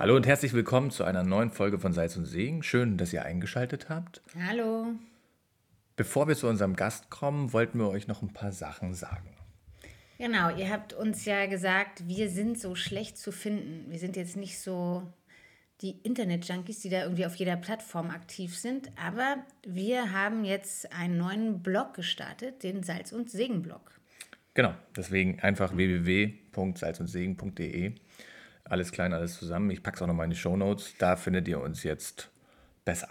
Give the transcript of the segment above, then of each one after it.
Hallo und herzlich willkommen zu einer neuen Folge von Salz und Segen. Schön, dass ihr eingeschaltet habt. Hallo. Bevor wir zu unserem Gast kommen, wollten wir euch noch ein paar Sachen sagen. Genau, ihr habt uns ja gesagt, wir sind so schlecht zu finden. Wir sind jetzt nicht so die Internet-Junkies, die da irgendwie auf jeder Plattform aktiv sind, aber wir haben jetzt einen neuen Blog gestartet, den Salz- und Segen-Blog. Genau, deswegen einfach www.salzundsegen.de. Alles klein, alles zusammen. Ich packe es auch nochmal in die Show Notes. Da findet ihr uns jetzt besser.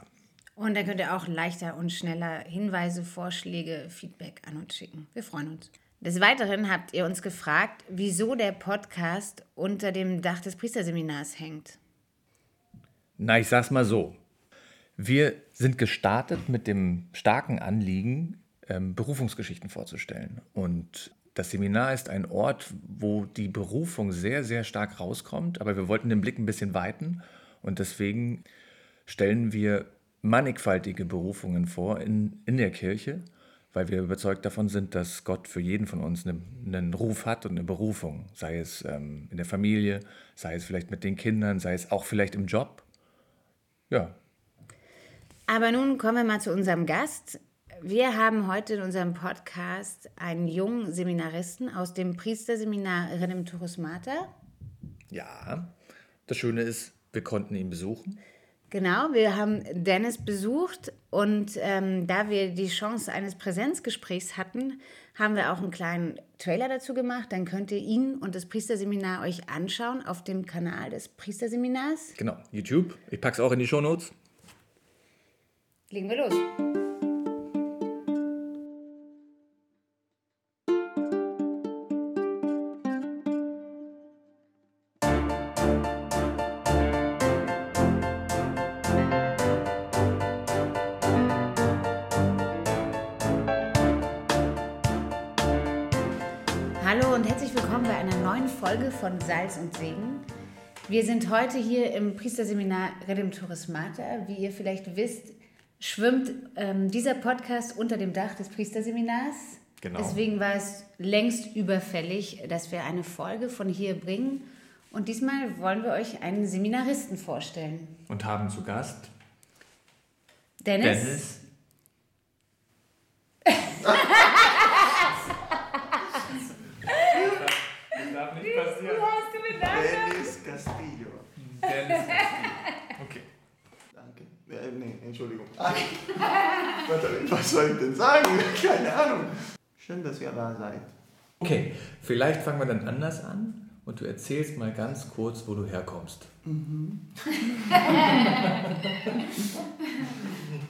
Und da könnt ihr auch leichter und schneller Hinweise, Vorschläge, Feedback an uns schicken. Wir freuen uns. Des Weiteren habt ihr uns gefragt, wieso der Podcast unter dem Dach des Priesterseminars hängt. Na, ich sag's mal so. Wir sind gestartet mit dem starken Anliegen, ähm, Berufungsgeschichten vorzustellen. Und das Seminar ist ein Ort, wo die Berufung sehr, sehr stark rauskommt, aber wir wollten den Blick ein bisschen weiten und deswegen stellen wir mannigfaltige Berufungen vor in, in der Kirche, weil wir überzeugt davon sind, dass Gott für jeden von uns einen, einen Ruf hat und eine Berufung, sei es ähm, in der Familie, sei es vielleicht mit den Kindern, sei es auch vielleicht im Job. Ja. Aber nun kommen wir mal zu unserem Gast. Wir haben heute in unserem Podcast einen jungen Seminaristen aus dem Priesterseminar Redemptoris Mater. Ja, das Schöne ist, wir konnten ihn besuchen. Genau, wir haben Dennis besucht und ähm, da wir die Chance eines Präsenzgesprächs hatten, haben wir auch einen kleinen Trailer dazu gemacht. Dann könnt ihr ihn und das Priesterseminar euch anschauen auf dem Kanal des Priesterseminars. Genau, YouTube. Ich packe es auch in die Shownotes. Legen wir los. Von Salz und Segen. Wir sind heute hier im Priesterseminar Redemptoris Mater. Wie ihr vielleicht wisst, schwimmt ähm, dieser Podcast unter dem Dach des Priesterseminars. Genau. Deswegen war es längst überfällig, dass wir eine Folge von hier bringen. Und diesmal wollen wir euch einen Seminaristen vorstellen. Und haben zu Gast Dennis. Dennis. Das darf nicht passieren. Dennis Castillo. Dennis. Okay. Danke. Äh, nee, Entschuldigung. Ah, Was soll ich denn sagen? Keine Ahnung. Schön, dass ihr da seid. Okay, vielleicht fangen wir dann anders an und du erzählst mal ganz kurz, wo du herkommst.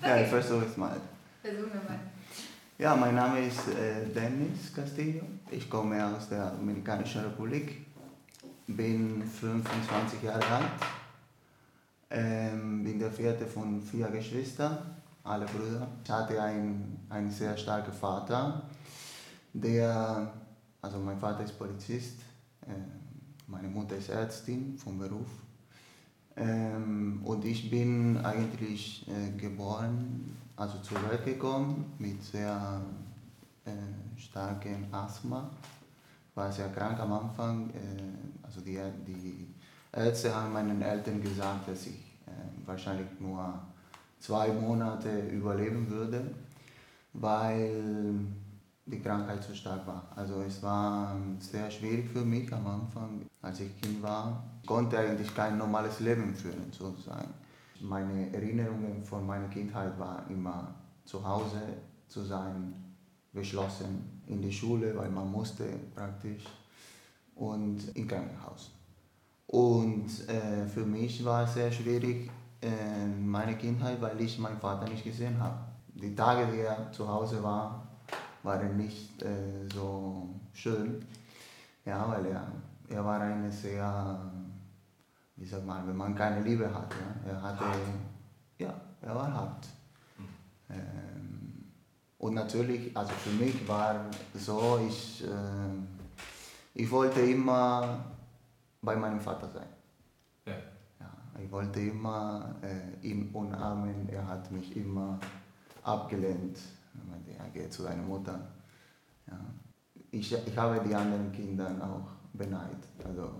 Ja, ich versuche es mal. Versuchen wir mal. Ja, mein Name ist äh, Dennis Castillo. Ich komme aus der Dominikanischen Republik. Bin 25 Jahre alt. Ähm, bin der vierte von vier Geschwistern, alle Brüder. Ich hatte einen, sehr starken Vater, der, also mein Vater ist Polizist, äh, meine Mutter ist Ärztin vom Beruf. Ähm, und ich bin eigentlich äh, geboren, also zur Welt gekommen mit sehr äh, starkem Asthma. War sehr krank am Anfang. Äh, also die, die Ärzte haben meinen Eltern gesagt, dass ich äh, wahrscheinlich nur zwei Monate überleben würde, weil die Krankheit so stark war. Also es war sehr schwierig für mich am Anfang, als ich Kind war. Ich konnte eigentlich kein normales Leben führen, sozusagen. Meine Erinnerungen von meiner Kindheit waren immer zu Hause zu sein, geschlossen in die Schule, weil man musste praktisch und im Krankenhaus. Und äh, für mich war es sehr schwierig äh, meine Kindheit, weil ich meinen Vater nicht gesehen habe. Die Tage, die er zu Hause war, waren nicht äh, so schön. Ja, weil er, er war eine sehr, wie sagt man, wenn man keine Liebe hat. Ja? Er hatte, ja, er war hart. Ähm, und natürlich, also für mich war so, ich, äh, ich wollte immer bei meinem Vater sein. Ja. Ja, ich wollte immer äh, ihn umarmen, er hat mich immer abgelehnt. Er meinte, ja, geh zu deiner Mutter. Ja. Ich, ich habe die anderen Kinder auch beneidet. Also,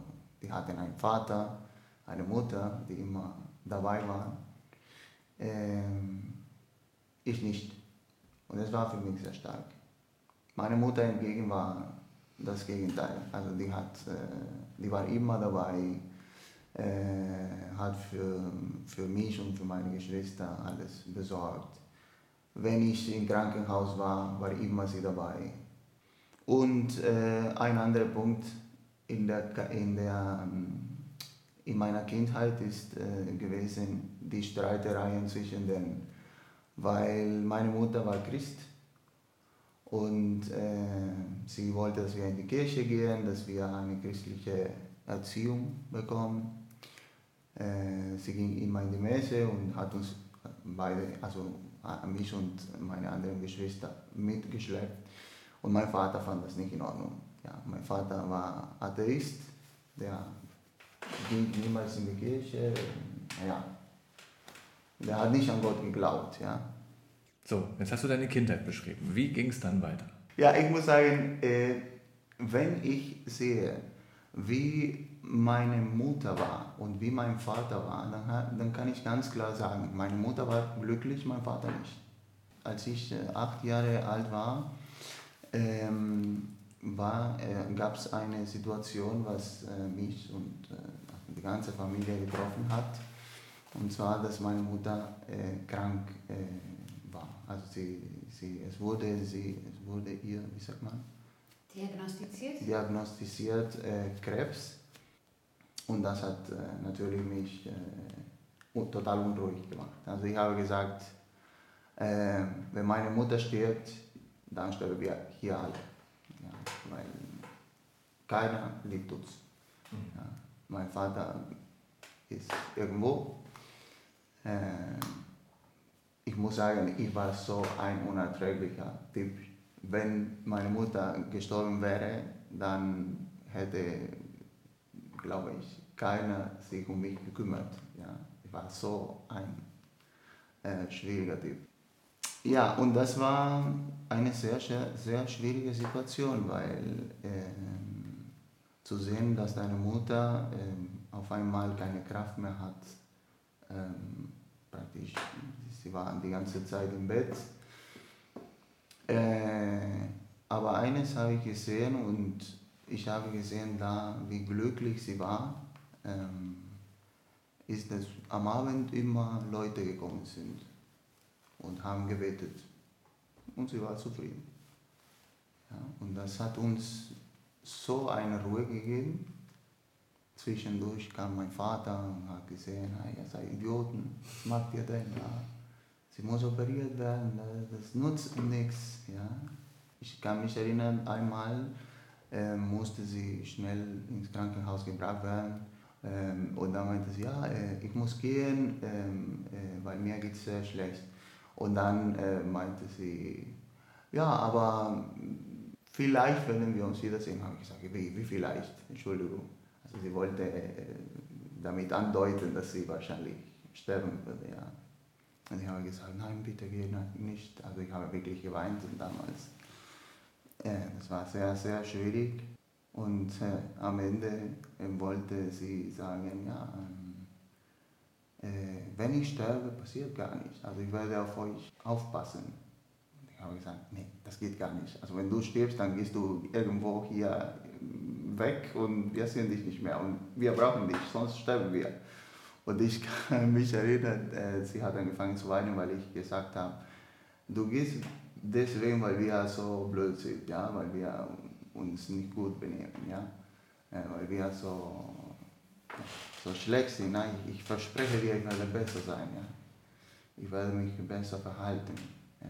die hatten einen Vater, eine Mutter, die immer dabei war. Ähm, ich nicht. Und das war für mich sehr stark. Meine Mutter hingegen war das Gegenteil. Also die, hat, äh, die war immer dabei, äh, hat für, für mich und für meine Geschwister alles besorgt. Wenn ich im Krankenhaus war, war immer sie dabei. Und äh, ein anderer Punkt in, der, in, der, in meiner Kindheit ist gewesen die Streitereien zwischen den, weil meine Mutter war Christ und äh, sie wollte, dass wir in die Kirche gehen, dass wir eine christliche Erziehung bekommen. Äh, sie ging immer in die Messe und hat uns beide, also äh, mich und meine anderen Geschwister mitgeschleppt. Und mein Vater fand das nicht in Ordnung. Ja, mein Vater war Atheist, der ging niemals in die Kirche. Ja, der hat nicht an Gott geglaubt. Ja. So, jetzt hast du deine Kindheit beschrieben. Wie ging es dann weiter? Ja, ich muss sagen, äh, wenn ich sehe, wie meine Mutter war und wie mein Vater war, dann, dann kann ich ganz klar sagen, meine Mutter war glücklich, mein Vater nicht. Als ich äh, acht Jahre alt war, ähm, war, äh, gab es eine Situation, was mich und die ganze Familie getroffen hat. Und zwar, dass meine Mutter äh, krank äh, war. Also sie, sie, es, wurde, sie, es wurde ihr, wie sagt man? Diagnostiziert? Diagnostiziert äh, Krebs. Und das hat natürlich mich total unruhig gemacht. Also ich habe gesagt, wenn meine Mutter stirbt, dann sterben wir hier alle. Ja, weil keiner liebt uns. Mhm. Ja, mein Vater ist irgendwo. Äh, ich muss sagen, ich war so ein unerträglicher Typ. Wenn meine Mutter gestorben wäre, dann hätte, glaube ich, keiner sich um mich gekümmert. Ja, ich war so ein äh, schwieriger Typ. Ja, und das war eine sehr, sehr, sehr schwierige Situation, weil äh, zu sehen, dass deine Mutter äh, auf einmal keine Kraft mehr hat, äh, praktisch, sie war die ganze Zeit im Bett. Äh, aber eines habe ich gesehen und ich habe gesehen, da, wie glücklich sie war, ähm, ist, dass am Abend immer Leute gekommen sind und haben gebetet. Und sie war zufrieden. Ja, und das hat uns so eine Ruhe gegeben. Zwischendurch kam mein Vater und hat gesehen, hey, ihr seid Idioten, was macht ihr denn da? Sie muss operiert werden, das nutzt nichts. Ja? Ich kann mich erinnern, einmal äh, musste sie schnell ins Krankenhaus gebracht werden. Ähm, und dann meinte sie, ja, äh, ich muss gehen, ähm, äh, weil mir geht es sehr schlecht. Und dann äh, meinte sie, ja, aber vielleicht werden wir uns wiedersehen. Habe ich gesagt, wie, wie vielleicht? Entschuldigung. Also sie wollte äh, damit andeuten, dass sie wahrscheinlich sterben würde. Ja. Und ich habe gesagt, nein, bitte geh nicht. Also ich habe wirklich geweint und damals. Äh, das war sehr, sehr schwierig. Und äh, am Ende äh, wollte sie sagen, ja, ähm, äh, wenn ich sterbe, passiert gar nichts. Also ich werde auf euch aufpassen. Ich habe gesagt, nee, das geht gar nicht. Also wenn du stirbst, dann gehst du irgendwo hier weg und wir sehen dich nicht mehr. Und wir brauchen dich, sonst sterben wir. Und ich kann mich erinnern, äh, sie hat angefangen zu weinen, weil ich gesagt habe, du gehst deswegen, weil wir so blöd sind, ja, weil wir uns nicht gut benehmen, ja, äh, weil wir so so schlecht sind. Nein, ich verspreche dir, ich werde besser sein. Ja? Ich werde mich besser verhalten. Ähm,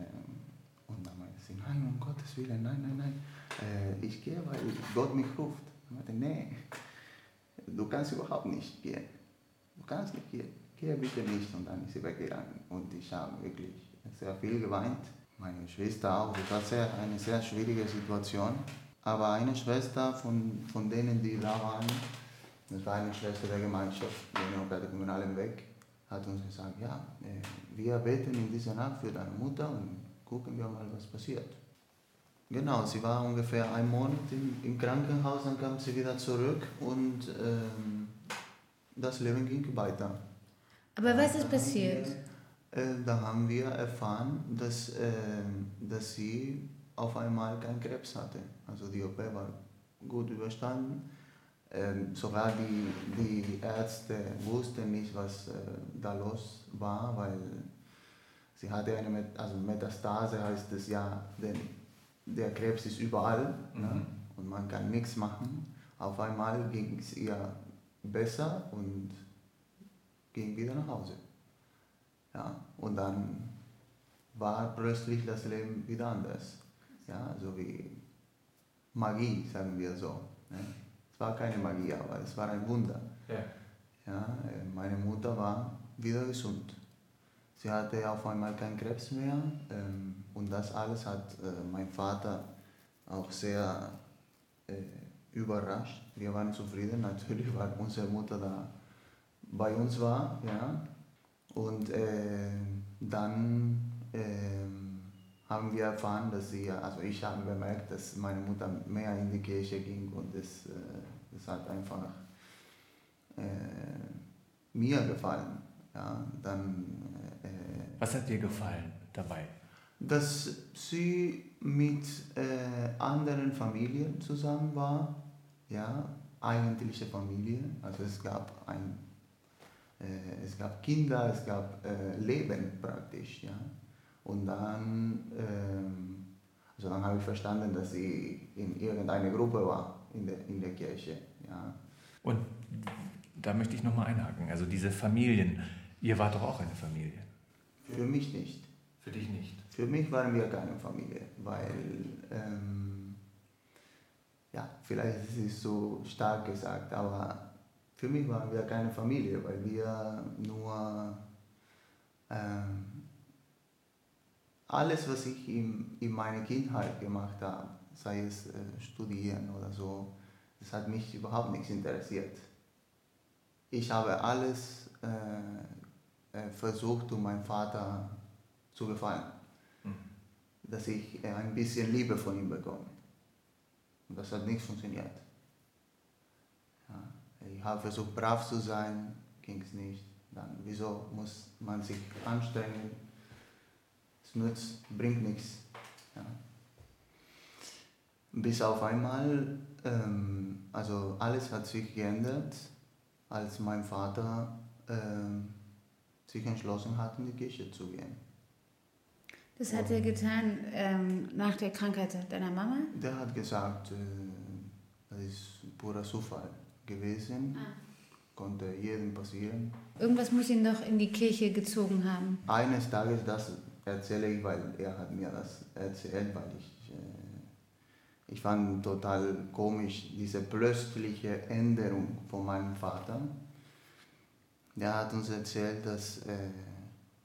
und dann meinte sie, nein, um Gottes Willen, nein, nein, nein. Äh, ich gehe, weil Gott mich ruft. Ich meinte, nee, du kannst überhaupt nicht gehen. Du kannst nicht gehen. Gehe bitte nicht. Und dann ist sie weggegangen. Und ich habe wirklich sehr viel geweint. Meine Schwester auch. Das war sehr, eine sehr schwierige Situation. Aber eine Schwester von, von denen, die da waren, das war eine Schwester der Gemeinschaft, die der Kommunalen Weg, hat uns gesagt, ja, äh, wir beten in dieser Nacht für deine Mutter und gucken wir mal, was passiert. Genau, sie war ungefähr einen Monat im, im Krankenhaus, dann kam sie wieder zurück und ähm, das Leben ging weiter. Aber was ist passiert? Äh, da haben wir erfahren, dass, äh, dass sie auf einmal keinen Krebs hatte. Also die OP war gut überstanden. Ähm, sogar die, die Ärzte wussten nicht, was äh, da los war, weil sie hatte eine Met also Metastase, heißt es ja, denn der Krebs ist überall ne? mhm. ne? und man kann nichts machen. Auf einmal ging es ihr besser und ging wieder nach Hause. Ja, und dann war plötzlich das Leben wieder anders. Ja, so wie Magie, sagen wir so. Ne? Es war keine Magie, aber es war ein Wunder. Ja. Ja, meine Mutter war wieder gesund. Sie hatte auf einmal keinen Krebs mehr ähm, und das alles hat äh, mein Vater auch sehr äh, überrascht. Wir waren zufrieden natürlich, weil unsere Mutter da bei uns war. Ja. Und äh, dann ähm, haben wir erfahren, dass sie, also ich habe bemerkt, dass meine Mutter mehr in die Kirche ging und das, äh, hat einfach äh, mir gefallen. Ja, dann, Was hat dir gefallen dabei? Dass sie mit äh, anderen Familien zusammen war, ja, eigentliche Familie. Also es gab ein, äh, es gab Kinder, es gab äh, Leben praktisch, ja. Und dann, ähm, also dann habe ich verstanden, dass sie in irgendeiner Gruppe war in der, in der Kirche, ja. Und da möchte ich nochmal einhaken. Also diese Familien, ihr wart doch auch eine Familie. Für mich nicht. Für dich nicht. Für mich waren wir keine Familie, weil ähm, ja, vielleicht ist es so stark gesagt, aber für mich waren wir keine Familie, weil wir nur ähm, alles, was ich in, in meiner Kindheit gemacht habe, sei es äh, studieren oder so, das hat mich überhaupt nichts interessiert. Ich habe alles äh, äh, versucht, um meinem Vater zu gefallen, mhm. dass ich äh, ein bisschen Liebe von ihm bekomme. Und das hat nicht funktioniert. Ja, ich habe versucht, brav zu sein, ging es nicht. Dann, wieso muss man sich anstrengen? Es nützt, bringt nichts. Ja. Bis auf einmal, ähm, also alles hat sich geändert, als mein Vater ähm, sich entschlossen hat, in die Kirche zu gehen. Das hat er getan ähm, nach der Krankheit deiner Mama? Der hat gesagt, äh, das ist purer Zufall gewesen. Ah. Konnte jedem passieren. Irgendwas muss ihn doch in die Kirche gezogen haben. Eines Tages, das erzähle ich, weil er hat mir das erzählt, weil ich, äh, ich fand total komisch diese plötzliche Änderung von meinem Vater. Der hat uns erzählt, dass äh,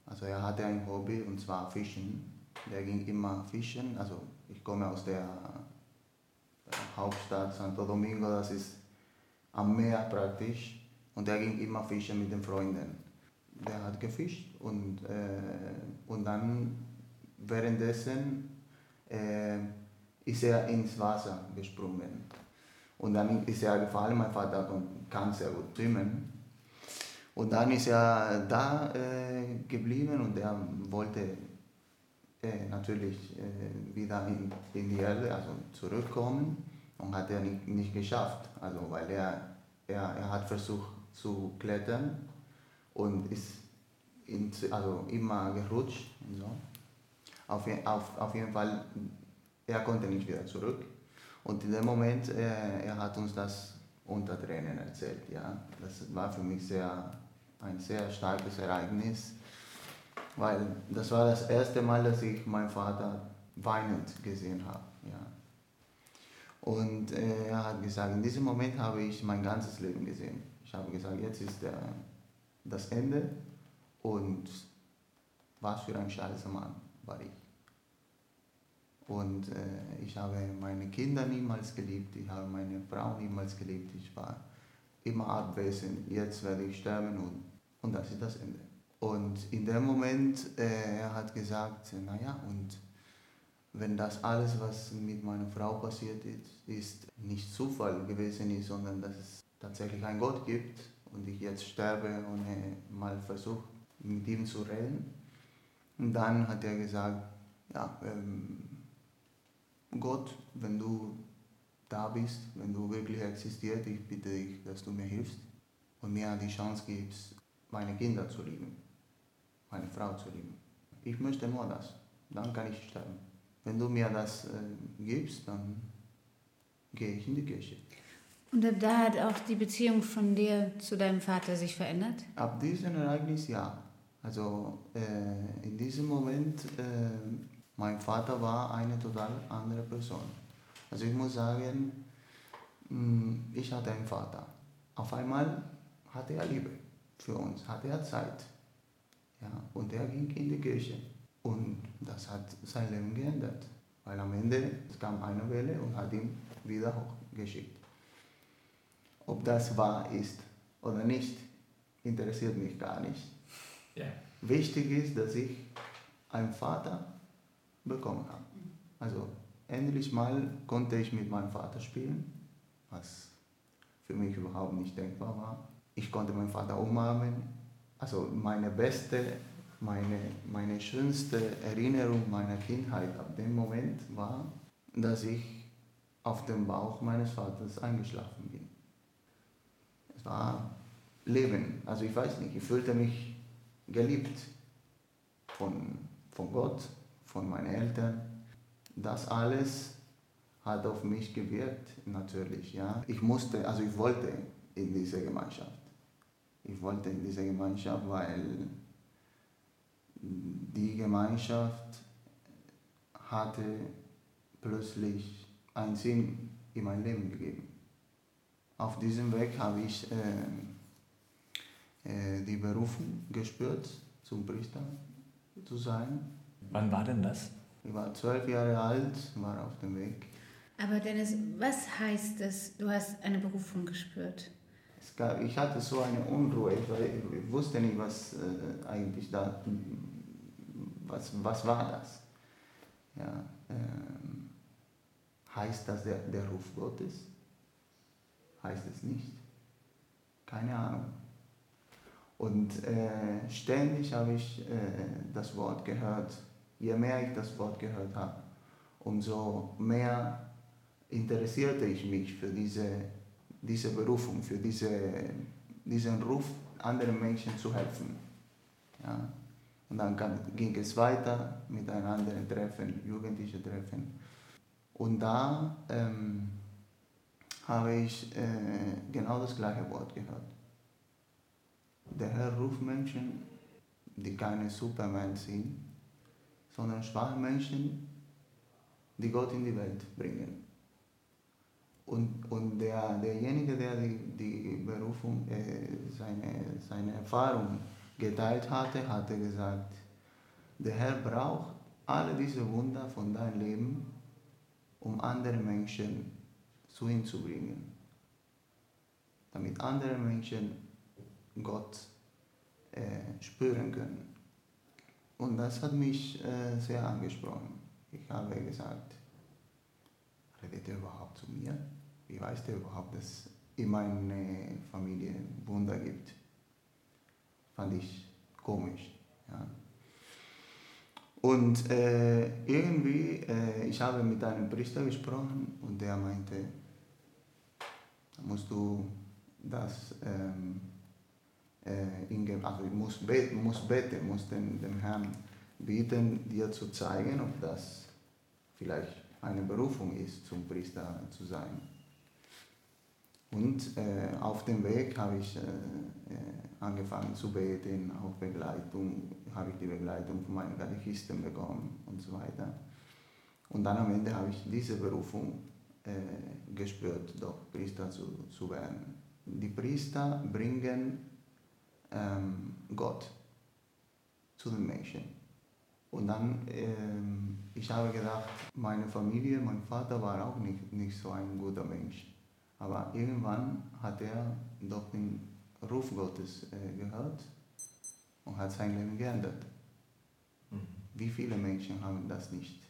also er hatte ein Hobby und zwar Fischen. Der ging immer fischen. Also ich komme aus der Hauptstadt Santo Domingo, das ist am Meer praktisch. Und er ging immer fischen mit den Freunden. Der hat gefischt und, äh, und dann währenddessen äh, ist er ins Wasser gesprungen. Und dann ist er gefallen, mein Vater kann sehr gut schwimmen. Und dann ist er da äh, geblieben und er wollte äh, natürlich äh, wieder in, in, die Erde, also zurückkommen und hat er nicht, nicht geschafft. Also weil er, er, er hat versucht zu klettern und ist in, also immer gerutscht und so. Auf, auf, auf jeden Fall, er konnte nicht wieder zurück. Und in dem Moment, äh, er hat uns das unter Tränen erzählt. Ja. Das war für mich sehr ein sehr starkes Ereignis, weil das war das erste Mal, dass ich meinen Vater weinend gesehen habe. Ja. Und er hat gesagt, in diesem Moment habe ich mein ganzes Leben gesehen. Ich habe gesagt, jetzt ist der, das Ende und was für ein scheißer Mann war ich. Und äh, ich habe meine Kinder niemals geliebt, ich habe meine Frau niemals geliebt, ich war immer abwesend. Jetzt werde ich sterben und und das ist das Ende. Und in dem Moment, äh, er hat gesagt, naja, und wenn das alles, was mit meiner Frau passiert ist, ist nicht Zufall gewesen ist, sondern dass es tatsächlich einen Gott gibt und ich jetzt sterbe ohne mal versucht, mit ihm zu reden. Und dann hat er gesagt, ja, ähm, Gott, wenn du da bist, wenn du wirklich existierst, ich bitte dich, dass du mir hilfst und mir die Chance gibst, meine Kinder zu lieben, meine Frau zu lieben. Ich möchte nur das, dann kann ich sterben. Wenn du mir das äh, gibst, dann gehe ich in die Kirche. Und ab da hat auch die Beziehung von dir zu deinem Vater sich verändert? Ab diesem Ereignis ja. Also äh, in diesem Moment, äh, mein Vater war eine total andere Person. Also ich muss sagen, mm, ich hatte einen Vater. Auf einmal hatte er Liebe für uns, hatte er Zeit. Ja, und er ging in die Kirche. Und das hat sein Leben geändert. Weil am Ende es kam eine Welle und hat ihn wieder hochgeschickt. Ob das wahr ist oder nicht, interessiert mich gar nicht. Yeah. Wichtig ist, dass ich einen Vater bekommen habe. Also endlich mal konnte ich mit meinem Vater spielen, was für mich überhaupt nicht denkbar war. Ich konnte meinen Vater umarmen. Also meine beste, meine, meine schönste Erinnerung meiner Kindheit ab dem Moment war, dass ich auf dem Bauch meines Vaters eingeschlafen bin. Es war Leben. Also ich weiß nicht, ich fühlte mich geliebt von, von Gott, von meinen Eltern. Das alles hat auf mich gewirkt, natürlich. Ja. Ich musste, also ich wollte in diese Gemeinschaft. Ich wollte in diese Gemeinschaft, weil die Gemeinschaft hatte plötzlich einen Sinn in mein Leben gegeben. Auf diesem Weg habe ich äh, äh, die Berufung gespürt, zum Priester zu sein. Wann war denn das? Ich war zwölf Jahre alt, war auf dem Weg. Aber Dennis, was heißt es, du hast eine Berufung gespürt? Gab, ich hatte so eine Unruhe, ich, wusste nicht, was äh, eigentlich da, was, was war das? Ja, ähm, heißt das der, der Ruf Gottes? Heißt es nicht? Keine Ahnung. Und äh, ständig habe ich äh, das Wort gehört. Je mehr ich das Wort gehört habe, umso mehr interessierte ich mich für diese, diese Berufung, für diese, diesen Ruf, anderen Menschen zu helfen. Ja. Und dann ging es weiter mit einem anderen Treffen, jugendlichen Treffen. Und da ähm, habe ich äh, genau das gleiche Wort gehört. Der Herr ruft Menschen, die keine Superman sind, sondern schwache Menschen, die Gott in die Welt bringen. Und, und der, derjenige, der die, die Berufung, äh, seine, seine Erfahrung geteilt hatte, hatte gesagt, der Herr braucht alle diese Wunder von deinem Leben, um andere Menschen zu ihm zu bringen. Damit andere Menschen Gott äh, spüren können. Und das hat mich äh, sehr angesprochen. Ich habe gesagt, redet er überhaupt zu mir? Wie weiß überhaupt, dass in meiner Familie Wunder gibt? Fand ich komisch. Ja. Und äh, irgendwie, äh, ich habe mit einem Priester gesprochen und der meinte, musst du das ähm, äh, also muss, beten, muss beten, muss den, dem Herrn bitten, dir zu zeigen, ob das vielleicht eine Berufung ist, zum Priester zu sein. Und äh, auf dem Weg habe ich äh, äh, angefangen zu beten, auch Begleitung, habe ich die Begleitung von meinen Katechisten bekommen und so weiter. Und dann am Ende habe ich diese Berufung äh, gespürt, doch Priester zu, zu werden. Die Priester bringen ähm, Gott zu den Menschen. Und dann, ähm, ich habe gedacht, meine Familie, mein Vater war auch nicht, nicht so ein guter Mensch. Aber irgendwann hat er doch den Ruf Gottes äh, gehört und hat sein Leben geändert. Mhm. Wie viele Menschen haben das nicht?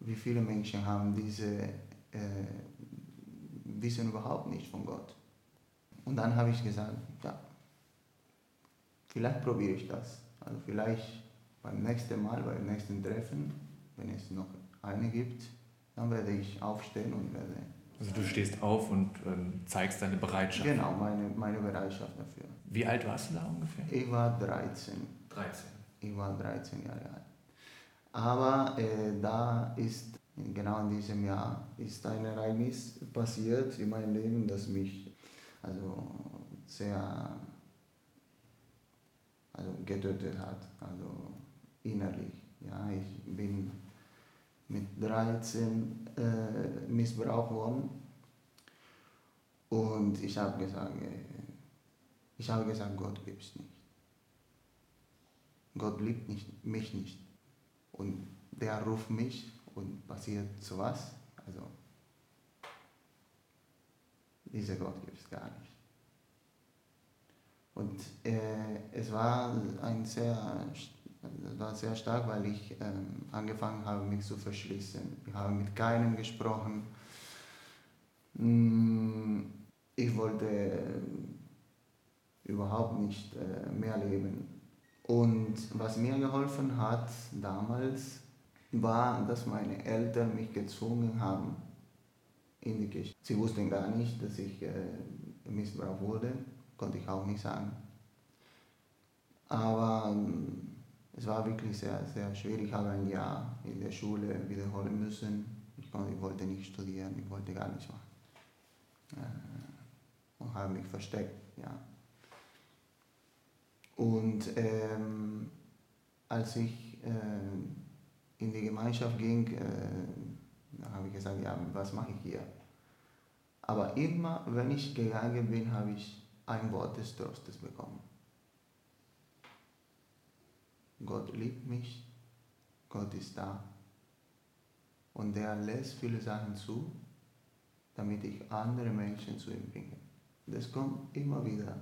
Wie viele Menschen haben diese, äh, wissen überhaupt nicht von Gott? und dann habe ich gesagt, ja, vielleicht probiere ich das. Also vielleicht beim nächsten Mal, beim nächsten Treffen, wenn es noch eine gibt, dann werde ich aufstehen und werde. Also du stehst auf und ähm, zeigst deine Bereitschaft. Genau, meine, meine Bereitschaft dafür. Wie alt warst du da ungefähr? Ich war 13. 13. Ich war 13 Jahre alt. Aber äh, da ist, genau in diesem Jahr, ist ein Ereignis passiert in meinem Leben, das mich also sehr also getötet hat, also innerlich. Ja, ich bin mit 13 äh, missbraucht worden und ich habe gesagt, äh, ich habe gesagt, Gott gibt es nicht. Gott liebt nicht, mich nicht. Und der ruft mich und passiert so was. Also, dieser Gott gibt es gar nicht. Und äh, es war ein sehr, es war sehr stark, weil ich ähm, angefangen habe, mich zu verschließen. Ich habe mit keinem gesprochen. Mm, ich wollte äh, überhaupt nicht äh, mehr leben. Und was mir geholfen hat damals, war, dass meine Eltern mich gezwungen haben in die Kirche. Sie wussten gar nicht, dass ich äh, missbraucht wurde, konnte ich auch nicht sagen. Aber ähm, es war wirklich sehr, sehr schwierig. Ich habe ein Jahr in der Schule wiederholen müssen. Ich, wollte nicht studieren, ich wollte gar nichts machen. Äh, und habe mich versteckt. Ja. Und ähm, als ich äh, in die Gemeinschaft ging, äh, habe ich gesagt, ja, was mache ich hier? Aber immer, wenn ich gegangen bin, habe ich ein Wort des Trostes bekommen. Gott liebt mich, Gott ist da. Und er lässt viele Sachen zu, damit ich andere Menschen zu ihm bringe. Das kommt immer wieder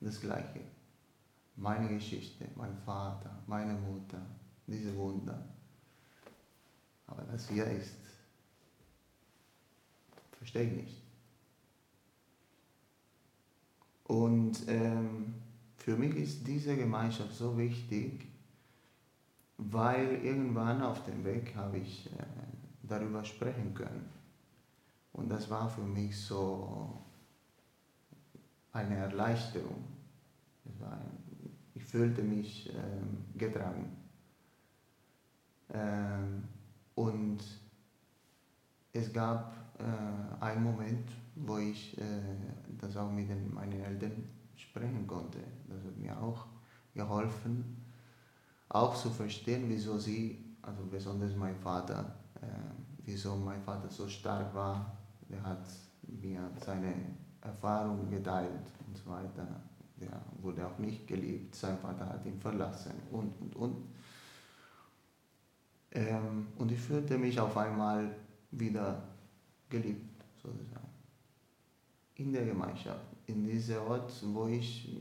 das Gleiche meine Geschichte, mein Vater, meine Mutter, diese Wunder. Aber das hier ist, verstehe ich nicht. Und ähm, für mich ist diese Gemeinschaft so wichtig, weil irgendwann auf dem Weg habe ich äh, darüber sprechen können. Und das war für mich so eine Erleichterung. Ein fühlte mich ähm, getragen. Ähm, und es gab äh, einen Moment, wo ich äh, das auch mit meinen Eltern sprechen konnte. Das hat mir auch geholfen, auch zu verstehen, wieso sie, also besonders mein Vater, äh, wieso mein Vater so stark war. Er hat mir seine Erfahrungen geteilt und so weiter der wurde auch nicht geliebt, sein Vater hat ihn verlassen und, und, und. Ähm, und ich fühlte mich auf einmal wieder geliebt, sozusagen. In der Gemeinschaft, in diesem Ort, wo ich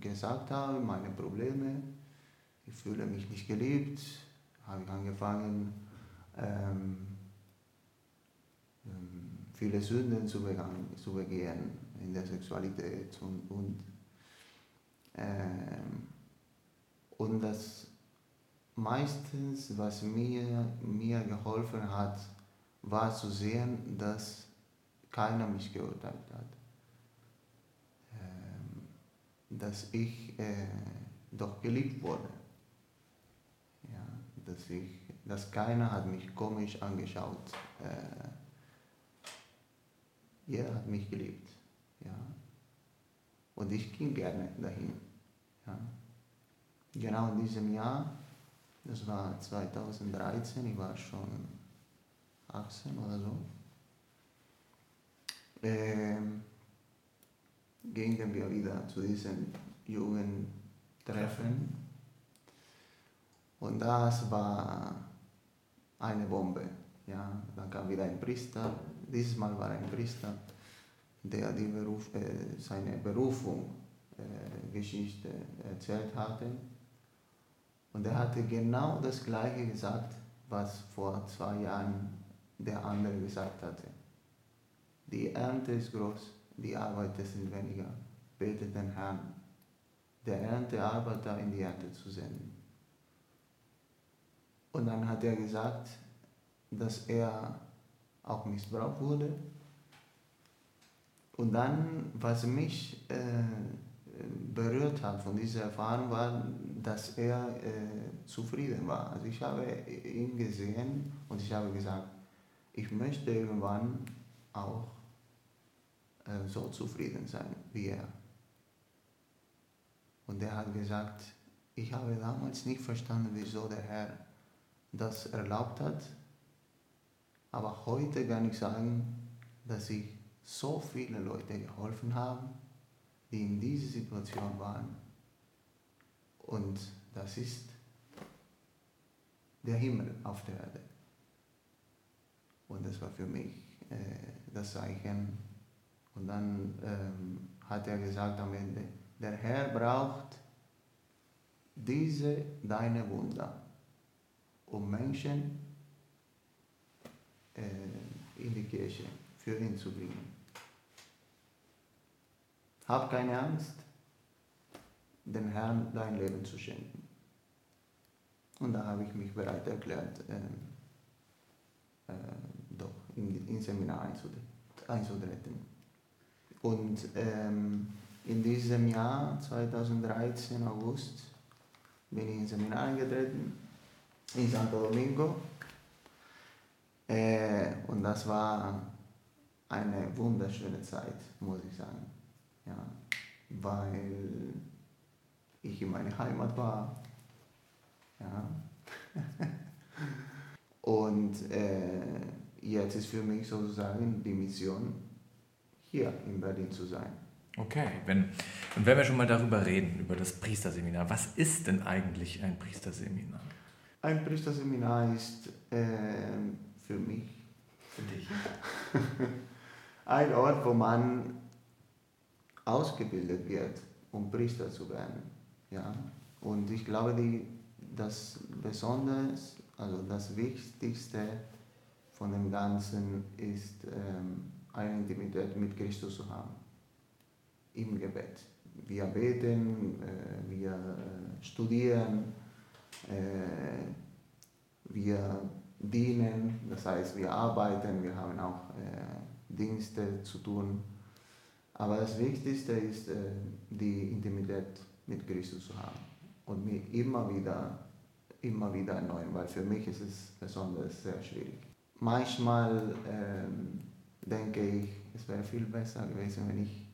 gesagt habe, meine Probleme, ich fühle mich nicht geliebt, habe ich angefangen, ähm, ähm viele Sünden zu, begangen, zu begehen, in der Sexualität und, und, ähm, und das meistens, was mir, mir geholfen hat, war zu sehen, dass keiner mich geurteilt hat. Ähm, dass ich äh, doch geliebt wurde. Dass, ich, dass keiner hat mich komisch angeschaut. Äh, jeder hat mich geliebt. Ja. Und ich ging gerne dahin. Ja. Genau in diesem Jahr, das war 2013, ich war schon 18 oder so, ähm, gingen wir wieder zu diesem Jugendtreffen. Und das war eine Bombe. Ja, dann kam wieder ein Priester, dieses Mal war ein Priester der die Beruf, äh, seine Berufung äh, erzählt hatte. Und er hatte genau das Gleiche gesagt, was vor zwei Jahren der andere gesagt hatte. Die Ernte ist groß, die Arbeiter sind weniger. Betet den Herrn, der Erntearbeiter in die Ernte zu senden. Und dann hat er gesagt, dass er auch missbraucht wurde. Und dann, was mich äh, berührt hat von dieser Erfahrung, war, dass er äh, zufrieden war. Also ich habe ihn gesehen und ich habe gesagt, ich möchte irgendwann auch äh, so zufrieden sein wie er. Und er hat gesagt, ich habe damals nicht verstanden, wieso der Herr das erlaubt hat, aber heute kann ich sagen, dass ich so viele Leute geholfen habe, die in dieser Situation waren. Und das ist der Himmel auf der Erde. Und das war für mich äh, das Zeichen. Und dann ähm, hat er gesagt am Ende, der Herr braucht diese deine Wunder, um Menschen äh, in die Kirche für ihn zu bringen. Hab keine Angst, dem Herrn dein Leben zu schenken. Und da habe ich mich bereit erklärt, äh, äh, doch in, ins Seminar einzutreten. Und ähm, in diesem Jahr, 2013, August, bin ich ins Seminar eingetreten, in Santo Domingo. Äh, und das war eine wunderschöne Zeit, muss ich sagen. Ja, weil ich in meiner Heimat war. Ja. und äh, jetzt ist für mich sozusagen die Mission, hier in Berlin zu sein. Okay, wenn, und wenn wir schon mal darüber reden, über das Priesterseminar, was ist denn eigentlich ein Priesterseminar? Ein Priesterseminar ist äh, für mich für dich. ein Ort, wo man ausgebildet wird, um Priester zu werden. Ja? Und ich glaube, die, das Besonders, also das Wichtigste von dem Ganzen ist, ähm, eine Intimität mit Christus zu haben. Im Gebet. Wir beten, äh, wir äh, studieren, wir dienen, das heißt, wir arbeiten, wir haben auch äh, Dienste zu tun. Aber das Wichtigste ist, äh, die Intimität mit Christus zu haben und mir immer wieder, immer wieder erneuern, weil für mich ist es besonders sehr schwierig. Manchmal ähm, denke ich, es wäre viel besser gewesen, wenn ich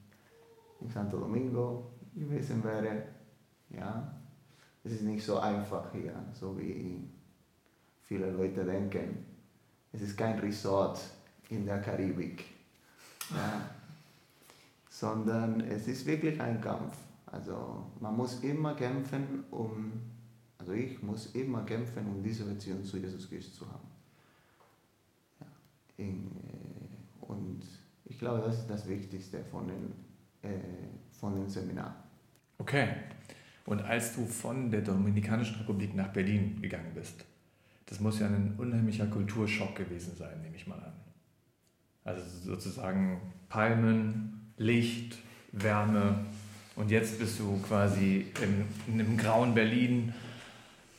in Santo Domingo gewesen wäre. Ja, es ist nicht so einfach hier, so wie viele Leute denken. Es ist kein Resort in der Karibik. Ja sondern es ist wirklich ein Kampf. Also man muss immer kämpfen, um, also ich muss immer kämpfen, um diese Beziehung zu Jesus Christus zu haben. Ja, in, äh, und ich glaube, das ist das Wichtigste von dem, äh, von dem Seminar. Okay. Und als du von der Dominikanischen Republik nach Berlin gegangen bist, das muss ja ein unheimlicher Kulturschock gewesen sein, nehme ich mal an. Also sozusagen Palmen, Licht, Wärme und jetzt bist du quasi in, in einem grauen Berlin,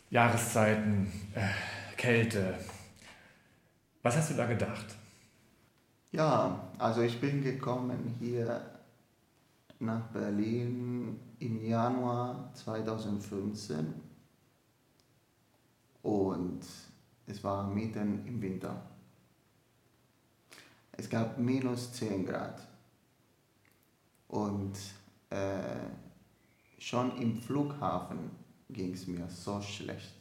Jahreszeiten, äh, Kälte. Was hast du da gedacht? Ja, also ich bin gekommen hier nach Berlin im Januar 2015 und es war mitten im Winter. Es gab minus 10 Grad. Und äh, schon im Flughafen ging es mir so schlecht.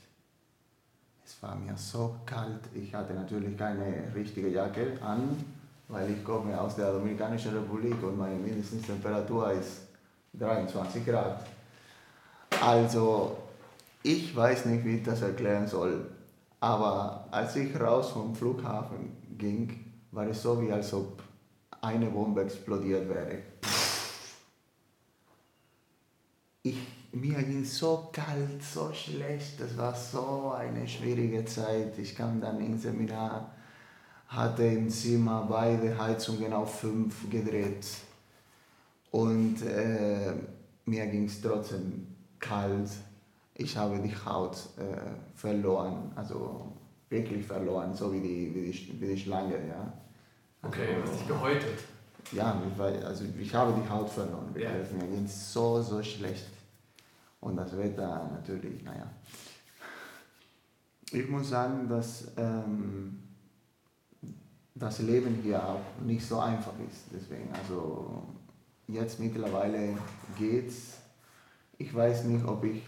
Es war mir so kalt. Ich hatte natürlich keine richtige Jacke an, weil ich komme aus der Dominikanischen Republik und meine Mindesttemperatur ist 23 Grad. Also ich weiß nicht, wie ich das erklären soll. Aber als ich raus vom Flughafen ging, war es so, wie als ob eine Bombe explodiert wäre. ich, mir ging so kalt, so schlecht, das war so eine schwierige Zeit. Ich kam dann ins Seminar, hatte im Zimmer beide Heizungen auf fünf gedreht. Und äh, mir ging es trotzdem kalt. Ich habe die Haut äh, verloren, also wirklich verloren, so wie die, wie die, wie die Schlange. Ja. Also, okay, du hast dich gehäutet. Ja, also ich habe die Haut verloren. Ja. Mir ging es so, so schlecht. Und das Wetter natürlich, naja. Ich muss sagen, dass ähm, das Leben hier auch nicht so einfach ist. Deswegen, also jetzt mittlerweile geht's. Ich weiß nicht, ob ich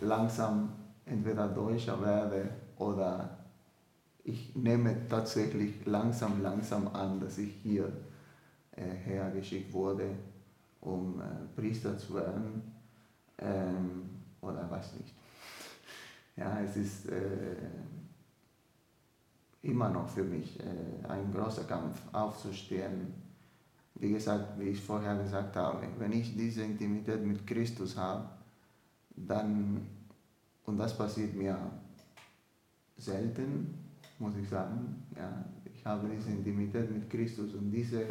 langsam entweder Deutscher werde oder ich nehme tatsächlich langsam, langsam an, dass ich hier äh, hergeschickt wurde, um äh, Priester zu werden. Ähm, oder weiß nicht. Ja, es ist äh, immer noch für mich äh, ein großer Kampf, aufzustehen. Wie gesagt, wie ich vorher gesagt habe, wenn ich diese Intimität mit Christus habe, dann, und das passiert mir selten, muss ich sagen, ja, ich habe diese Intimität mit Christus und diese,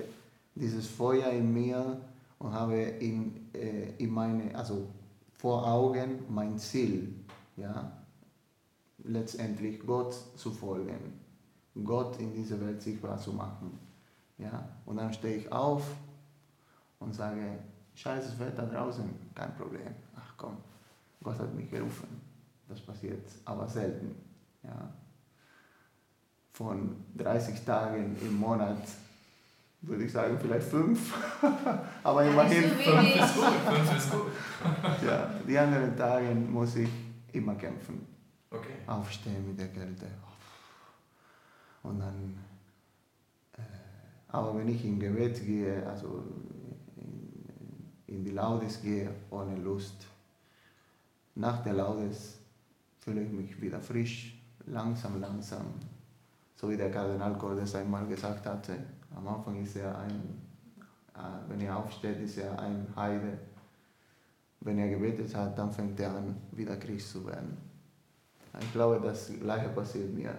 dieses Feuer in mir und habe in, äh, in meine, also vor Augen mein Ziel, ja, letztendlich Gott zu folgen, Gott in dieser Welt sichtbar zu machen. Ja? Und dann stehe ich auf und sage, scheißes Wetter draußen, kein Problem. Ach komm, Gott hat mich gerufen. Das passiert aber selten. Ja? Von 30 Tagen im Monat würde ich sagen, vielleicht fünf. aber immerhin fünf ist gut. Fünf ist gut. ja, die anderen Tage muss ich immer kämpfen. Okay. Aufstehen mit der Kälte. Und dann, äh, aber wenn ich in Gebet gehe, also in, in die Laudes gehe, ohne Lust, nach der Laudes fühle ich mich wieder frisch, langsam, langsam. So wie der Kardinal Cordes einmal gesagt hatte, am Anfang ist er ein, äh, wenn er aufsteht, ist er ein Heide. Wenn er gebetet hat, dann fängt er an, wieder Christ zu werden. Ich glaube, das Gleiche passiert mir.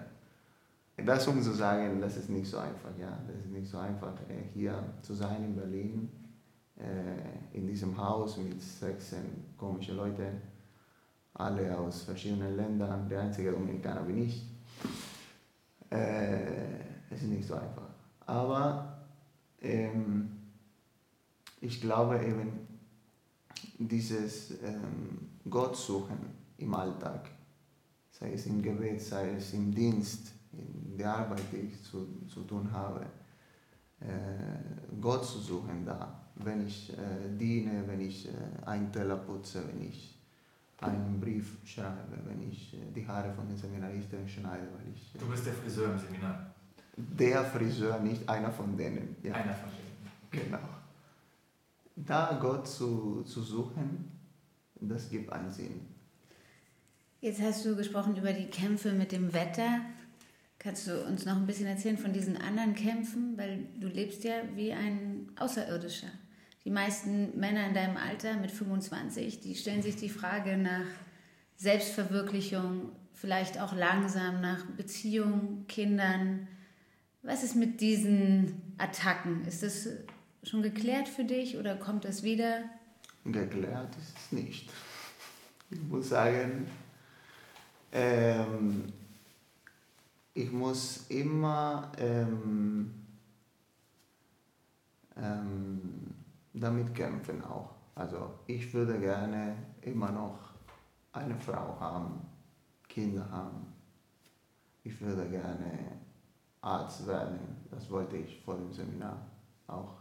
Das um zu sagen, das ist nicht so einfach, ja. Das ist nicht so einfach, äh, hier zu sein in Berlin, äh, in diesem Haus mit 16 komischen Leuten, alle aus verschiedenen Ländern. Der einzige Dominikaner bin ich. Äh, es ist nicht so einfach. Aber ähm, ich glaube eben, dieses ähm, Gott suchen im Alltag, sei es im Gebet, sei es im Dienst, in der Arbeit, die ich zu, zu tun habe, äh, Gott zu suchen da, wenn ich äh, diene, wenn ich äh, einen Teller putze, wenn ich einen Brief schreibe, wenn ich äh, die Haare von den Seminaristen schneide. Weil ich, äh, du bist der Friseur im Seminar? Der Friseur, nicht einer von denen. Ja. Einer von denen. Genau. Da Gott zu, zu suchen, das gibt einen Sinn. Jetzt hast du gesprochen über die Kämpfe mit dem Wetter. Kannst du uns noch ein bisschen erzählen von diesen anderen Kämpfen? Weil du lebst ja wie ein Außerirdischer. Die meisten Männer in deinem Alter mit 25, die stellen sich die Frage nach Selbstverwirklichung, vielleicht auch langsam nach Beziehung, Kindern. Was ist mit diesen Attacken? Ist das schon geklärt für dich oder kommt das wieder? Geklärt ist es nicht. Ich muss sagen, ähm, ich muss immer ähm, ähm, damit kämpfen auch. Also ich würde gerne immer noch eine Frau haben, Kinder haben. Ich würde gerne Arzt werden. Das wollte ich vor dem Seminar auch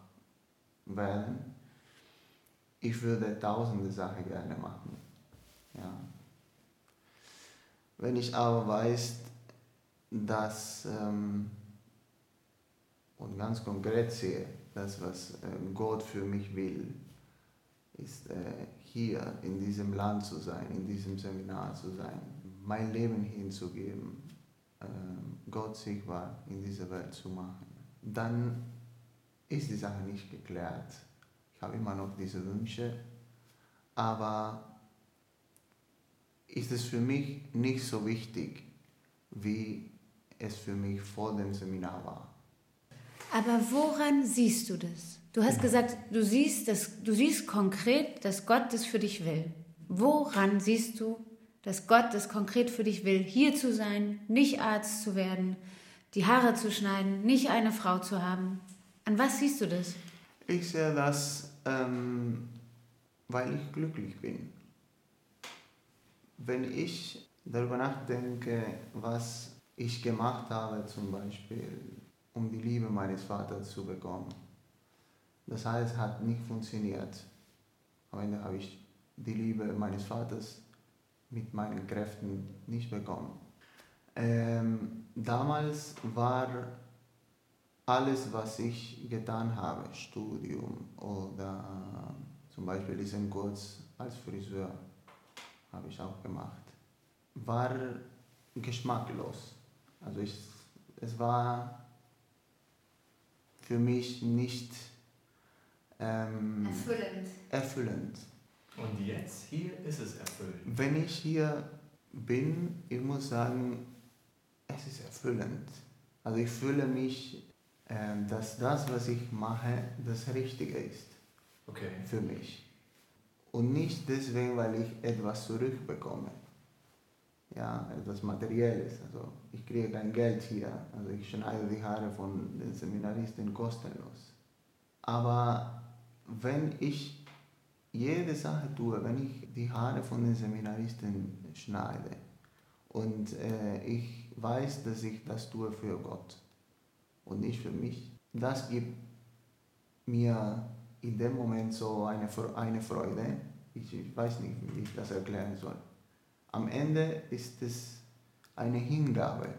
werden. Ich würde tausende Sachen gerne machen. Ja. Wenn ich aber weiß, dass, ähm, und ganz konkret sehe, das, was äh, Gott für mich will, ist äh, hier in diesem Land zu sein, in diesem Seminar zu sein, mein Leben hinzugeben, äh, Gott sichtbar in dieser Welt zu machen. Dann ist die Sache nicht geklärt. Ich habe immer noch diese Wünsche, aber ist es für mich nicht so wichtig, wie es für mich vor dem Seminar war. Aber woran siehst du das? Du hast gesagt, du siehst, das, du siehst konkret, dass Gott das für dich will. Woran siehst du, dass Gott das konkret für dich will, hier zu sein, nicht Arzt zu werden, die Haare zu schneiden, nicht eine Frau zu haben? An was siehst du das? Ich sehe das, ähm, weil ich glücklich bin. Wenn ich darüber nachdenke, was ich gemacht habe, zum Beispiel, um die Liebe meines Vaters zu bekommen, das heißt, hat nicht funktioniert. Am Ende habe ich die Liebe meines Vaters mit meinen Kräften nicht bekommen. Ähm, damals war alles, was ich getan habe, Studium oder zum Beispiel diesen Kurs als Friseur, habe ich auch gemacht, war geschmacklos. Also ich, es war für mich nicht ähm, erfüllend. erfüllend. Und jetzt hier ist es erfüllend. Wenn ich hier bin, ich muss sagen, es ist erfüllend. Also ich fühle mich, äh, dass das, was ich mache, das Richtige ist Okay. für mich. Und nicht deswegen, weil ich etwas zurückbekomme. Ja, etwas Materielles. Also ich kriege kein Geld hier. Also ich schneide die Haare von den Seminaristen kostenlos. Aber wenn ich jede Sache tue, wenn ich die Haare von den Seminaristen schneide und äh, ich weiß, dass ich das tue für Gott und nicht für mich, das gibt mir in dem Moment so eine, eine Freude. Ich, ich weiß nicht, wie ich das erklären soll. Am Ende ist es eine Hingabe.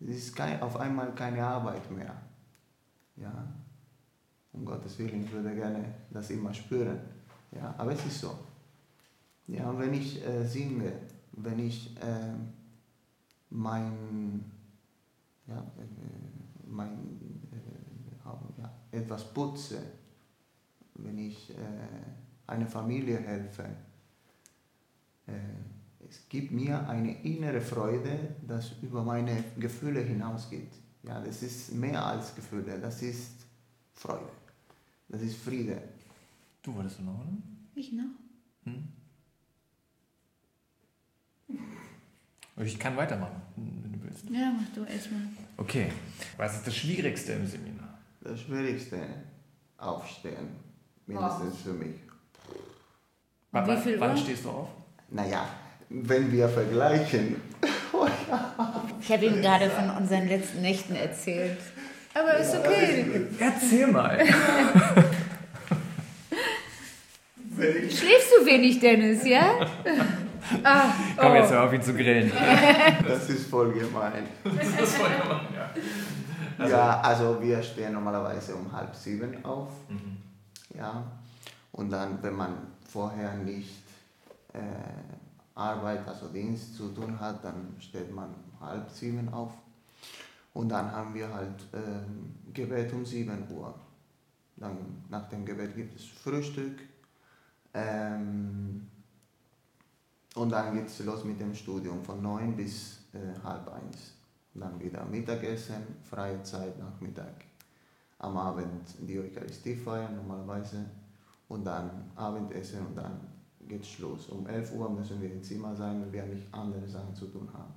Es ist kein, auf einmal keine Arbeit mehr. Ja, um Gottes Willen, ich würde gerne das immer spüren. Ja, aber es ist so. Ja, und wenn ich äh, singe, wenn ich äh, mein, ja, äh, mein äh, ja, etwas putze, wenn ich äh, einer Familie helfe, äh, es gibt mir eine innere Freude, das über meine Gefühle hinausgeht. Ja, das ist mehr als Gefühle, das ist Freude, das ist Friede. Du wolltest noch, oder? Ich noch? Hm? Ich kann weitermachen, wenn du willst. Ja, mach du erstmal. Okay. Was ist das Schwierigste im Seminar? Das Schwierigste, aufstehen, mindestens für mich. Wann, wie viel wann Uhr? stehst du auf? Naja, wenn wir vergleichen, Ich habe ihm gerade von unseren letzten Nächten erzählt. Aber ist okay. Erzähl mal. Schläfst du wenig, Dennis, ja? Ah, Komm, jetzt oh. hör auf, ihn zu grillen. das ist voll gemein. Das ist voll gemein, ja. Also- ja, also wir stehen normalerweise um halb sieben auf. Mhm. Ja, und dann, wenn man vorher nicht äh, Arbeit, also Dienst zu tun hat, dann steht man halb sieben auf. Und dann haben wir halt ähm, Gebet um 7 Uhr. Dann nach dem Gebet gibt es Frühstück. Ähm, und dann geht es los mit dem Studium von 9 bis äh, halb eins. Und dann wieder Mittagessen, freie Zeit, Nachmittag. Am Abend die Eucharistie feiern normalerweise. Und dann Abendessen und dann geht's Schluss. Um 11 Uhr müssen wir im Zimmer sein, wenn wir nicht andere Sachen zu tun haben.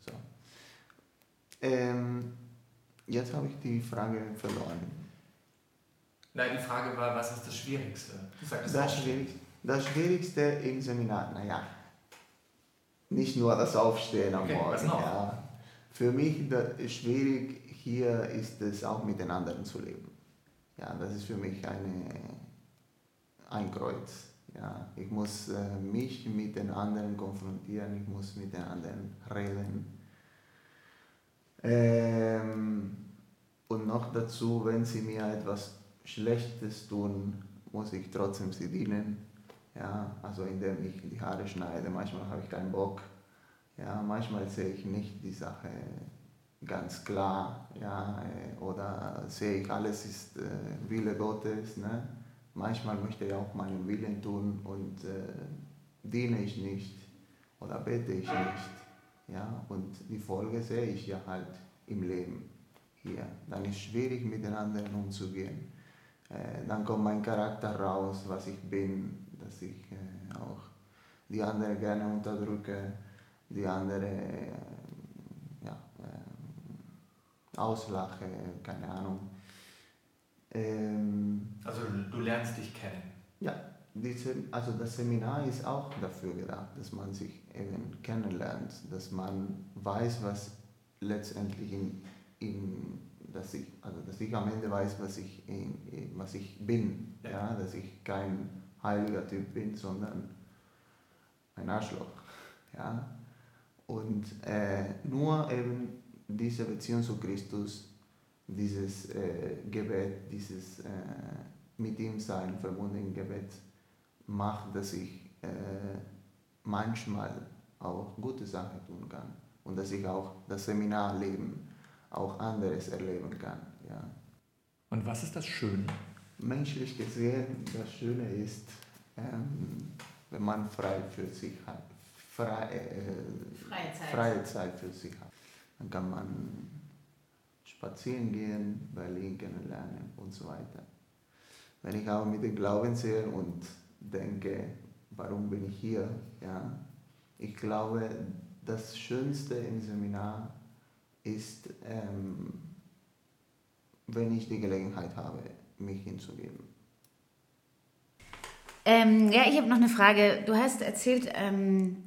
So. Ähm, jetzt habe ich die Frage verloren. Nein, die Frage war, was ist das Schwierigste? Das, Aufstehen. Schwierig, das Schwierigste im Seminar, naja, nicht nur das Aufstehen am Okay, Morgen. Ja. Für mich das schwierig hier ist es auch mit den anderen zu leben. Ja, das ist für mich eine, ein Kreuz. Ja, ich muss äh, mich mit den anderen konfrontieren, ich muss mit den anderen reden. Ähm, und noch dazu, wenn sie mir etwas Schlechtes tun, muss ich trotzdem sie dienen. Ja, also indem ich die Haare schneide. Manchmal habe ich keinen Bock. Ja, manchmal sehe ich nicht die Sache ganz klar. Ja, äh, oder sehe ich, alles ist äh, Wille Gottes. Ne? Manchmal möchte ich auch meinen Willen tun und äh, diene ich nicht oder bete ich nicht. Ja, und die Folge sehe ich ja halt im Leben hier. Dann ist es schwierig, mit den anderen umzugehen. Äh, dann kommt mein Charakter raus, was ich bin, dass ich äh, auch die anderen gerne unterdrücke, die andere äh, ja, äh, auslache, keine Ahnung. Ähm, also du lernst dich kennen. Ja, diese, also das Seminar ist auch dafür gedacht, dass man sich eben kennenlernt, dass man weiß, was letztendlich in, in dass ich, also dass ich am Ende weiß, was ich, in, was ich bin. Ja. ja. dass ich kein heiliger Typ bin, sondern ein Arschloch. Ja? Und äh, nur eben diese Beziehung zu Christus, dieses äh, Gebet, dieses äh, mit ihm sein verbundene Gebet macht, dass ich äh, manchmal auch gute Sachen tun kann und dass ich auch das Seminarleben auch anderes erleben kann. Ja. Und was ist das Schöne? Menschlich gesehen, das Schöne ist, ähm, wenn man frei für sich hat, frei, äh, freie, Zeit. freie Zeit für sich hat. Dann kann man spazieren gehen, Berlin kennenlernen und so weiter. Wenn ich aber mit dem Glauben sehe und denke, warum bin ich hier, ja, ich glaube, das Schönste im Seminar ist, ähm, wenn ich die Gelegenheit habe, mich hinzugeben. Ähm, ja, ich habe noch eine Frage. Du hast erzählt, ähm,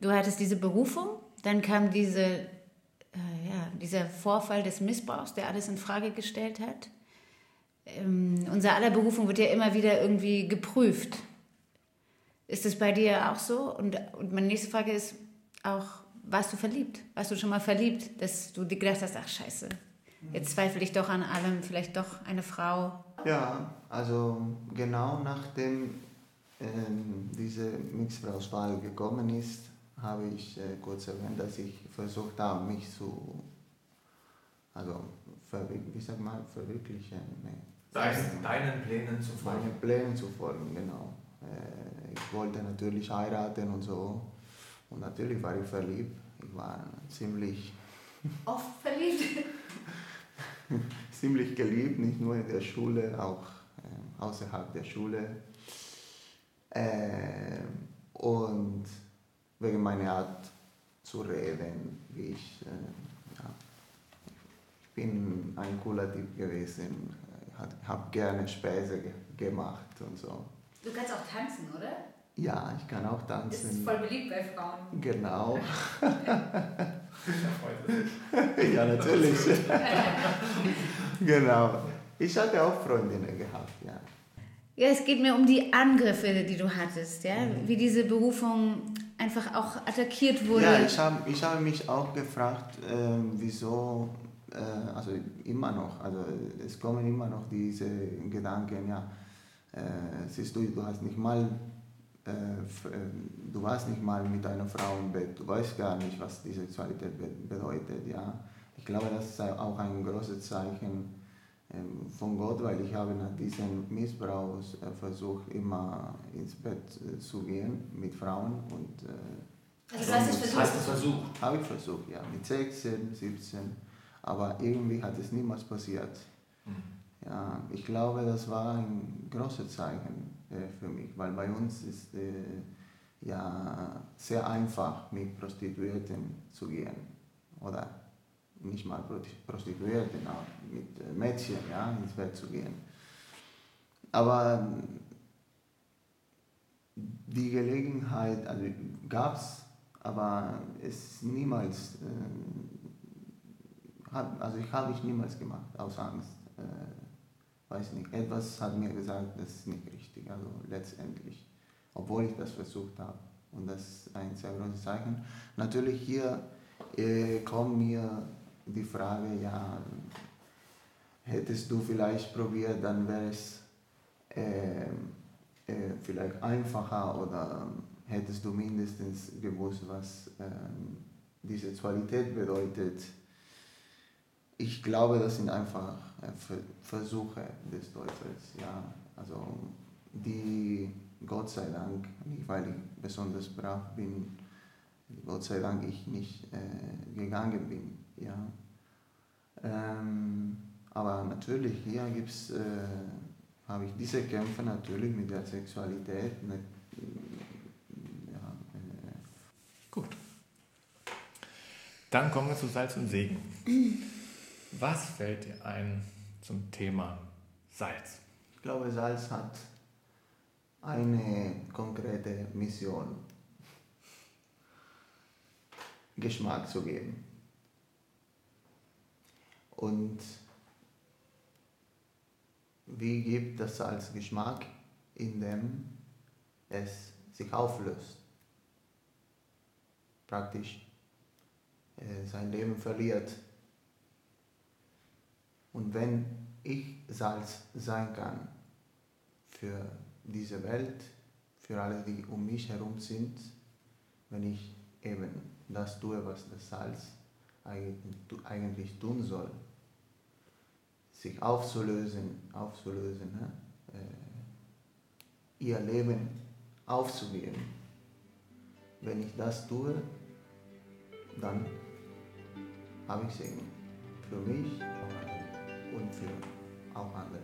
du hattest diese Berufung, dann kam diese, dieser Vorfall des Missbrauchs, der alles in Frage gestellt hat. Ähm, unser aller Berufung wird ja immer wieder irgendwie geprüft. Ist es bei dir auch so? Und, und meine nächste Frage ist auch, warst du verliebt? Warst du schon mal verliebt, dass du dir gedacht hast, ach scheiße, jetzt zweifle ich doch an allem, vielleicht doch eine Frau? Ja, also genau nachdem ähm, diese Mixed-Auswahl gekommen ist, habe ich äh, kurz erwähnt, dass ich versucht habe, mich zu, also wie sagt man, verwirklichen. Nee. Dein, deinen Plänen zu folgen. Meinen Plänen zu folgen, genau. Äh, ich wollte natürlich heiraten und so. Und natürlich war ich verliebt. Ich war ziemlich. Oft verliebt? ziemlich geliebt, nicht nur in der Schule, auch äh, außerhalb der Schule. Äh, und wegen meiner Art zu reden, wie ich. Bin ein cooler Typ gewesen, habe gerne Späße ge gemacht und so. Du kannst auch tanzen, oder? Ja, ich kann auch tanzen. Das ist voll beliebt bei Frauen. Genau. ja, natürlich. genau. Ich hatte auch Freundinnen gehabt, ja. Ja, es geht mir um die Angriffe, die du hattest, ja? Mhm. Wie diese Berufung einfach auch attackiert wurde. Ja, ich habe ich hab mich auch gefragt, äh, wieso, also immer noch, also es kommen immer noch diese Gedanken, ja, äh, siehst du, du hast nicht mal äh, äh, du warst nicht mal mit einer Frau im Bett, du weißt gar nicht, was diese Sexualität bedeutet. Ja? Ich glaube, das ist auch ein großes Zeichen ähm, von Gott, weil ich habe nach diesem Missbrauch äh, versucht, immer ins Bett zu gehen mit Frauen. Und, also hast du versucht? Hast du versucht? Habe ich versucht, ja, mit 16, 17. Aber irgendwie hat es niemals passiert. Mhm. Ja, ich glaube, das war ein großes Zeichen äh, für mich, weil bei uns ist äh, ja sehr einfach mit Prostituierten zu gehen oder nicht mal Prostituierten, auch mit äh, Mädchen ja, ins Bett zu gehen. Aber die Gelegenheit also gab es, aber es niemals, äh, hab, also ich habe ich niemals gemacht aus Angst. Äh, weiß nicht, etwas hat mir gesagt, das ist nicht richtig, also letztendlich, obwohl ich das versucht habe. Und das ist ein sehr großes Zeichen. Natürlich hier äh, kommt mir die Frage, ja, hättest du vielleicht probiert, dann wäre es äh, äh, vielleicht einfacher oder hättest du mindestens gewusst, was ähm, die Sexualität bedeutet. Ich glaube, das sind einfach Versuche des Teufels, ja, also die Gott sei Dank, nicht weil ich besonders brav bin, Gott sei Dank ich nicht äh, gegangen bin, ja. Ähm, aber natürlich, hier äh, habe ich diese Kämpfe natürlich mit der Sexualität. Mit, ja, äh, Gut. Dann kommen wir zu Salz und Segen. Was fällt dir ein zum Thema Salz? ich glaube, Salz hat eine konkrete Mission, Geschmack zu geben. Und wie gibt das Salz Geschmack, indem es sich auflöst? Praktisch äh, sein Leben verliert. Und wenn ich Salz sein kann für diese Welt, für alle, die um mich herum sind, wenn ich eben das tue, was das Salz eigentlich tun soll, sich aufzulösen, aufzulösen, ne? äh, ihr Leben aufzugeben. Wenn ich das tue, dann habe ich Segen für mich und für auch andere.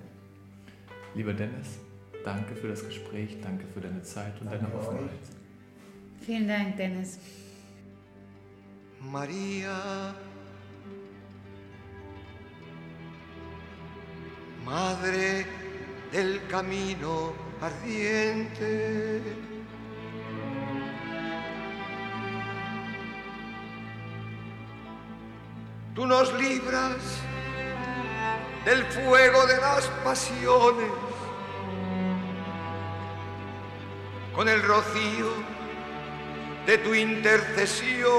Lieber Dennis, danke für das Gespräch, danke für deine Zeit und Danke deine Offenheit. Vielen Dank, Dennis. María, Madre del camino ardiente. Tú nos libras del fuego de las pasiones con el rocío de tu intercesión.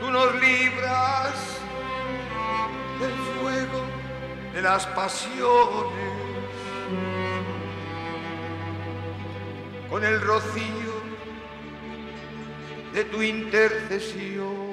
Tú nos libras del fuego de las pasiones con el rocío de tu intercesión.